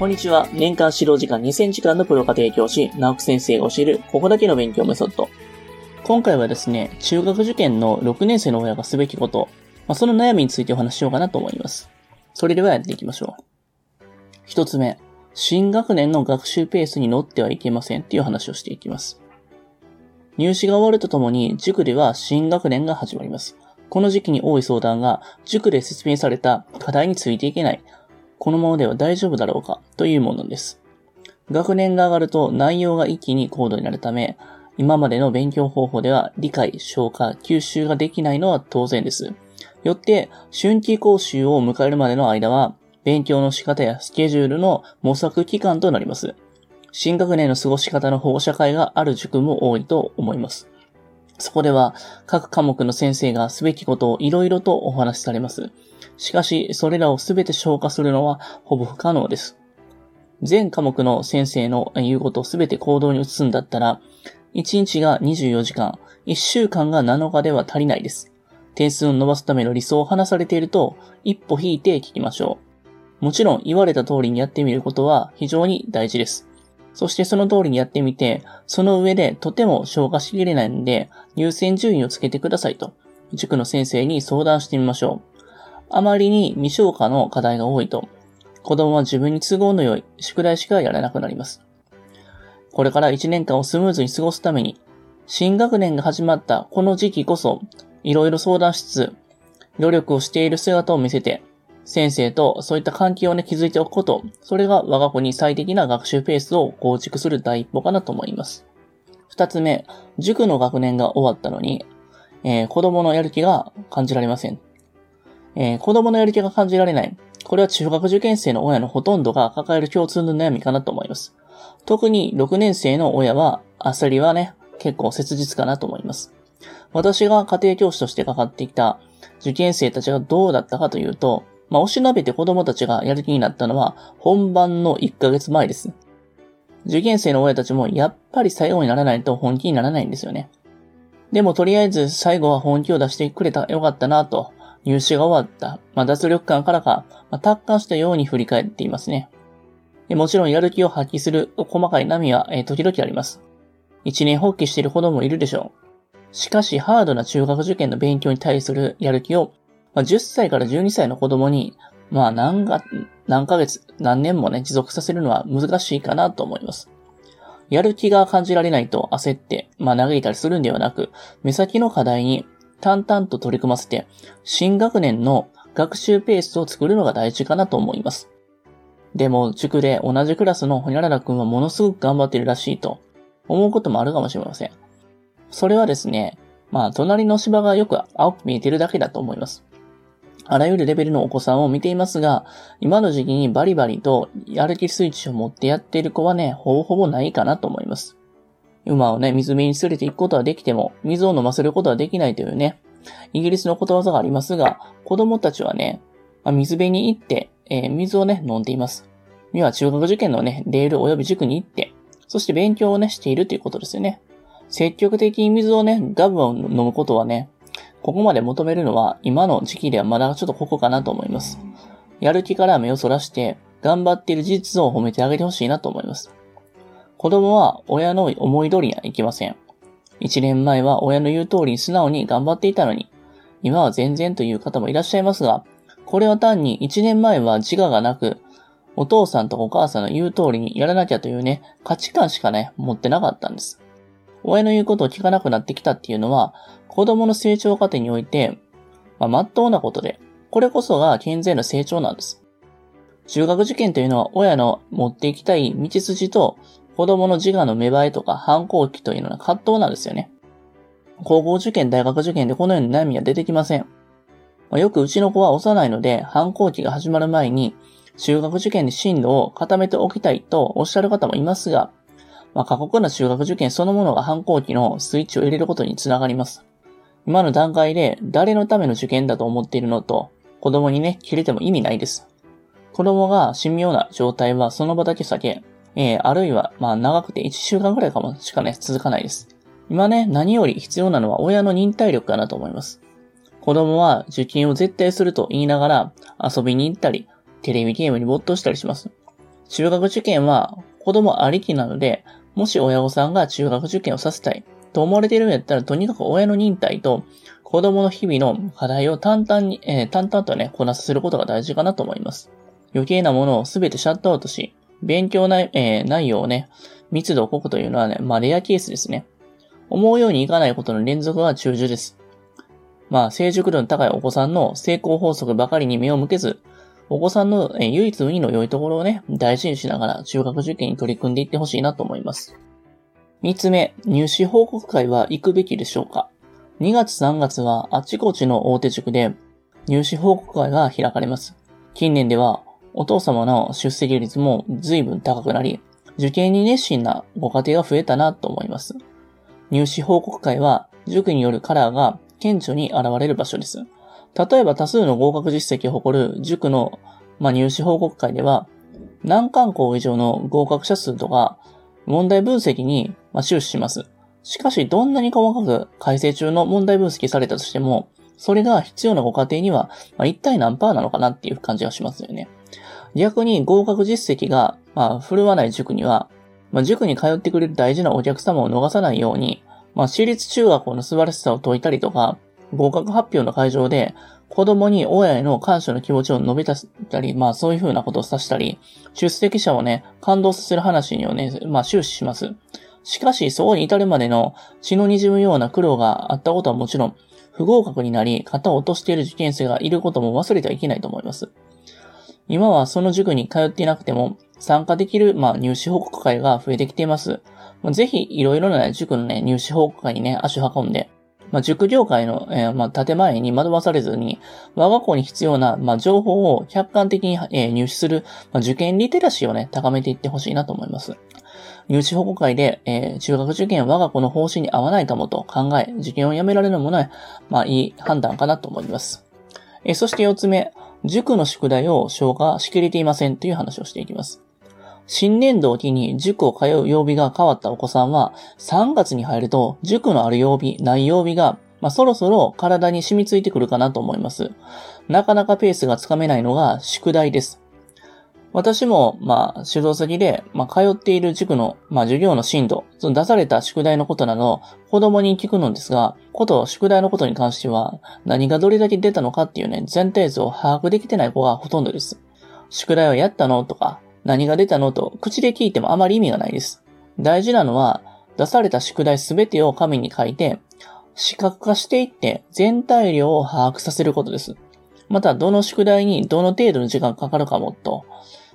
こんにちは。年間指導時間2000時間のプロ家庭教師、直木先生が教える、ここだけの勉強メソッド。今回はですね、中学受験の6年生の親がすべきこと、まあ、その悩みについてお話ししようかなと思います。それではやっていきましょう。一つ目、新学年の学習ペースに乗ってはいけませんっていう話をしていきます。入試が終わるとともに、塾では新学年が始まります。この時期に多い相談が、塾で説明された課題についていけない、このままでは大丈夫だろうか、というものです。学年が上がると内容が一気に高度になるため、今までの勉強方法では理解、消化、吸収ができないのは当然です。よって、春季講習を迎えるまでの間は、勉強の仕方やスケジュールの模索期間となります。新学年の過ごし方の保護者会がある塾も多いと思います。そこでは各科目の先生がすべきことをいろいろとお話しされます。しかし、それらをすべて消化するのはほぼ不可能です。全科目の先生の言うことをすべて行動に移すんだったら、1日が24時間、1週間が7日では足りないです。点数を伸ばすための理想を話されていると、一歩引いて聞きましょう。もちろん言われた通りにやってみることは非常に大事です。そしてその通りにやってみて、その上でとても消化しきれないので、優先順位をつけてくださいと、塾の先生に相談してみましょう。あまりに未消化の課題が多いと、子供は自分に都合の良い宿題しかやらなくなります。これから1年間をスムーズに過ごすために、新学年が始まったこの時期こそ、いろいろ相談しつつ、努力をしている姿を見せて、先生とそういった関係をね、築いておくこと、それが我が子に最適な学習ペースを構築する第一歩かなと思います。二つ目、塾の学年が終わったのに、えー、子供のやる気が感じられません。えー、子供のやる気が感じられない。これは中学受験生の親のほとんどが抱える共通の悩みかなと思います。特に6年生の親は、あさりはね、結構切実かなと思います。私が家庭教師としてかかってきた受験生たちがどうだったかというと、まあ、おしなべて子供たちがやる気になったのは本番の1ヶ月前です。受験生の親たちもやっぱり最後にならないと本気にならないんですよね。でもとりあえず最後は本気を出してくれたらよかったなと、入試が終わった、まあ、脱力感からか、まあ、達観したように振り返っていますね。もちろんやる気を発揮する細かい波は、えー、時々あります。一年放棄している子供もいるでしょう。しかし、ハードな中学受験の勉強に対するやる気をまあ、10歳から12歳の子供に、まあ何が、何ヶ月、何年もね、持続させるのは難しいかなと思います。やる気が感じられないと焦って、まあ嘆いたりするんではなく、目先の課題に淡々と取り組ませて、新学年の学習ペースを作るのが大事かなと思います。でも、塾で同じクラスのホニャララ君はものすごく頑張ってるらしいと思うこともあるかもしれません。それはですね、まあ、隣の芝がよく青く見えてるだけだと思います。あらゆるレベルのお子さんを見ていますが、今の時期にバリバリとやる気スイッチを持ってやっている子はね、ほぼほぼないかなと思います。馬をね、水辺に連れて行くことはできても、水を飲ませることはできないというね、イギリスのことわざがありますが、子供たちはね、まあ、水辺に行って、えー、水をね、飲んでいます。要は中学受験のね、レール及び塾に行って、そして勉強をね、しているということですよね。積極的に水をね、ガブガブ飲むことはね、ここまで求めるのは今の時期ではまだちょっとここかなと思います。やる気から目をそらして頑張っている事実を褒めてあげてほしいなと思います。子供は親の思い通りにはいきません。一年前は親の言う通りに素直に頑張っていたのに、今は全然という方もいらっしゃいますが、これは単に一年前は自我がなく、お父さんとお母さんの言う通りにやらなきゃというね、価値観しかね、持ってなかったんです。親の言うことを聞かなくなってきたっていうのは、子供の成長過程において、まあ、真っ当なことで、これこそが健全な成長なんです。中学受験というのは親の持っていきたい道筋と子供の自我の芽生えとか反抗期というのは葛藤なんですよね。高校受験、大学受験でこのような悩みは出てきません。よくうちの子は幼いので反抗期が始まる前に中学受験に進路を固めておきたいとおっしゃる方もいますが、まあ、過酷な中学受験そのものが反抗期のスイッチを入れることにつながります。今の段階で誰のための受験だと思っているのと、子供にね、切れても意味ないです。子供が神妙な状態はその場だけ避け、えー、あるいは、まあ長くて1週間くらいかもしかね、続かないです。今ね、何より必要なのは親の忍耐力かなと思います。子供は受験を絶対すると言いながら遊びに行ったり、テレビゲームに没頭したりします。中学受験は子供ありきなので、もし親御さんが中学受験をさせたいと思われているんやったら、とにかく親の忍耐と子供の日々の課題を淡々に、えー、淡々とね、こなさせることが大事かなと思います。余計なものをすべてシャットアウトし、勉強内、えー、内容をね、密度を濃くというのはね、まあレアケースですね。思うようにいかないことの連続が中受です。まあ、成熟度の高いお子さんの成功法則ばかりに目を向けず、お子さんの唯一無二の良いところをね、大事にしながら中学受験に取り組んでいってほしいなと思います。三つ目、入試報告会は行くべきでしょうか ?2 月3月はあちこちの大手塾で入試報告会が開かれます。近年ではお父様の出席率も随分高くなり、受験に熱心なご家庭が増えたなと思います。入試報告会は塾によるカラーが顕著に現れる場所です。例えば多数の合格実績を誇る塾の、まあ、入試報告会では、難関校以上の合格者数とか、問題分析に、まあ終始します。しかし、どんなに細かく改正中の問題分析されたとしても、それが必要なご家庭には、まあ、一体何パーなのかなっていう感じがしますよね。逆に合格実績が、まあ、振るわない塾には、まあ、塾に通ってくれる大事なお客様を逃さないように、まあ、私立中学校の素晴らしさを説いたりとか、合格発表の会場で、子供に親への感謝の気持ちを述べたり、まあそういう風なことをさしたり、出席者をね、感動させる話にはね、まあ終始します。しかし、そこに至るまでの血の滲むような苦労があったことはもちろん、不合格になり、型を落としている受験生がいることも忘れてはいけないと思います。今はその塾に通っていなくても、参加できる、まあ、入試報告会が増えてきています。ぜひ、いろいろな塾のね、入試報告会にね、足を運んで、まあ、塾業界の、えー、まあ、建前に惑わされずに、我が校に必要な、まあ、情報を客観的に、えー、入手する、まあ、受験リテラシーをね、高めていってほしいなと思います。入試報告会で、えー、中学受験は我が子の方針に合わないかもと考え、受験をやめられるものは、まあ、いい判断かなと思います。えー、そして四つ目、塾の宿題を消化しきれていませんという話をしていきます。新年度を機に塾を通う曜日が変わったお子さんは、3月に入ると塾のある曜日、ない曜日が、まあ、そろそろ体に染みついてくるかなと思います。なかなかペースがつかめないのが宿題です。私も、まあ、指導先で、まあ、通っている塾の、まあ、授業の進度、その出された宿題のことなど、子供に聞くのですが、こと、宿題のことに関しては、何がどれだけ出たのかっていうね、全体図を把握できてない子がほとんどです。宿題をやったのとか、何が出たのと口で聞いてもあまり意味がないです。大事なのは、出された宿題すべてを紙に書いて、視覚化していって全体量を把握させることです。また、どの宿題にどの程度の時間かかるかもと、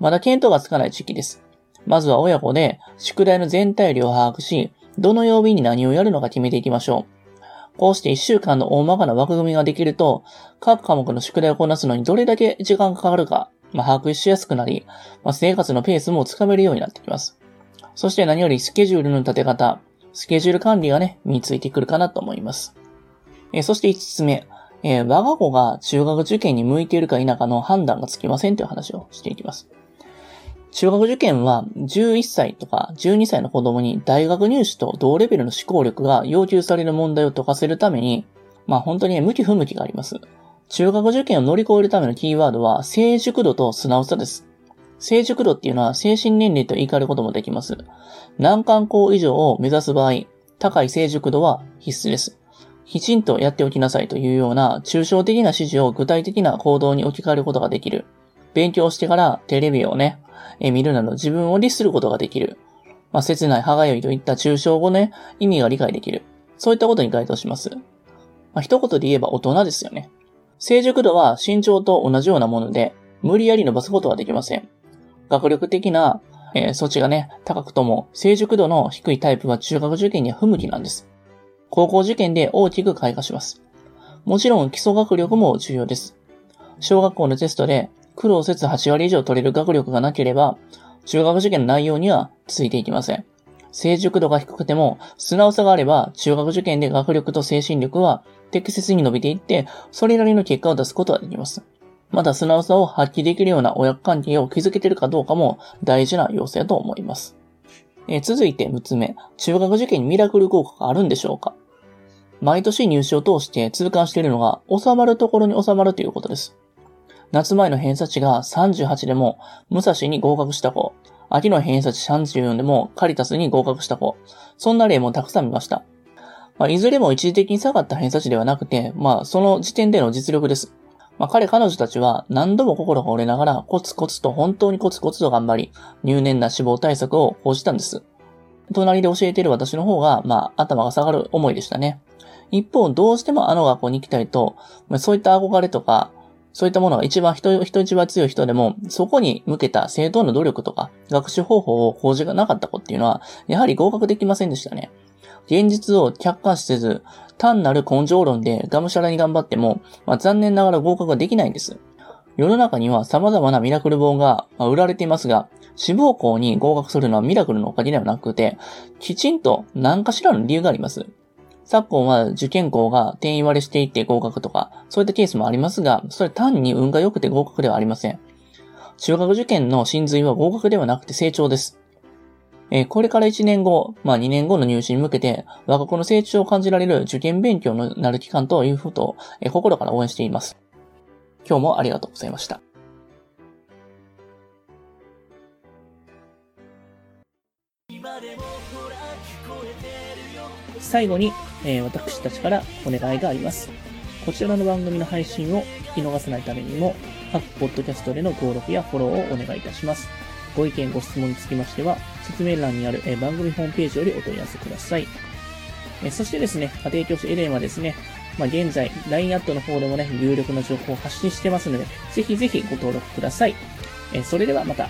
まだ見当がつかない時期です。まずは親子で宿題の全体量を把握し、どの曜日に何をやるのか決めていきましょう。こうして1週間の大まかな枠組みができると、各科目の宿題をこなすのにどれだけ時間がかかるかまあ、把握しやすくなり、まあ、生活のペースもつかめるようになってきます。そして何よりスケジュールの立て方、スケジュール管理がね、身についてくるかなと思います。え、そして5つ目、えー、我が子が中学受験に向いているか否かの判断がつきませんという話をしていきます。中学受験は11歳とか12歳の子供に大学入試と同レベルの思考力が要求される問題を解かせるために、まあ本当に向き不向きがあります。中学受験を乗り越えるためのキーワードは、成熟度と素直さです。成熟度っていうのは精神年齢と言い換えることもできます。難関校以上を目指す場合、高い成熟度は必須です。きちんとやっておきなさいというような抽象的な指示を具体的な行動に置き換えることができる。勉強してからテレビをね、え見るなど自分を律することができる。まあ、切ない歯がゆいといった抽象語ね、意味が理解できる。そういったことに該当します。まあ、一言で言えば大人ですよね。成熟度は身長と同じようなもので、無理やり伸ばすことはできません。学力的な、えー、措置がね、高くとも、成熟度の低いタイプは中学受験には不向きなんです。高校受験で大きく開花します。もちろん基礎学力も重要です。小学校のテストで苦労せず8割以上取れる学力がなければ、中学受験の内容にはついていきません。成熟度が低くても、素直さがあれば、中学受験で学力と精神力は適切に伸びていって、それなりの結果を出すことができます。また素直さを発揮できるような親子関係を築けているかどうかも大事な要素だと思います。えー、続いて6つ目、中学受験にミラクル効果があるんでしょうか？毎年入試を通して痛感しているのが、収まるところに収まるということです。夏前の偏差値が38でも、武蔵に合格した子。秋の偏差値34でも、カリタスに合格した子。そんな例もたくさん見ました。まあ、いずれも一時的に下がった偏差値ではなくて、まあ、その時点での実力です。まあ、彼、彼女たちは何度も心が折れながらコツコツと本当にコツコツと頑張り、入念な死亡対策を講じたんです。隣で教えている私の方が、まあ、頭が下がる思いでしたね。一方、どうしてもあの学校に行きたいと、そういった憧れとか、そういったものが一番人、人一番強い人でも、そこに向けた正当な努力とか、学習方法を講じがなかった子っていうのは、やはり合格できませんでしたね。現実を客観視せず、単なる根性論でがむしゃらに頑張っても、まあ、残念ながら合格ができないんです。世の中には様々なミラクル本が売られていますが、志望校に合格するのはミラクルのおかげではなくて、きちんと何かしらの理由があります。昨今は受験校が定員割れしていって合格とか、そういったケースもありますが、それ単に運が良くて合格ではありません。中学受験の真髄は合格ではなくて成長です。えー、これから1年後、まあ2年後の入試に向けて、我が子の成長を感じられる受験勉強になる期間ということ、えー、心から応援しています。今日もありがとうございました。最後に、えー、私たちからお願いがあります。こちらの番組の配信を聞き逃さないためにも、各ポッドキャストでの登録やフォローをお願いいたします。ご意見、ご質問につきましては、説明欄にある、え、番組ホームページよりお問い合わせください。え、そしてですね、家庭教師エレンはですね、まあ、現在、LINE アットの方でもね、有力な情報を発信してますので、ぜひぜひご登録ください。え、それではまた。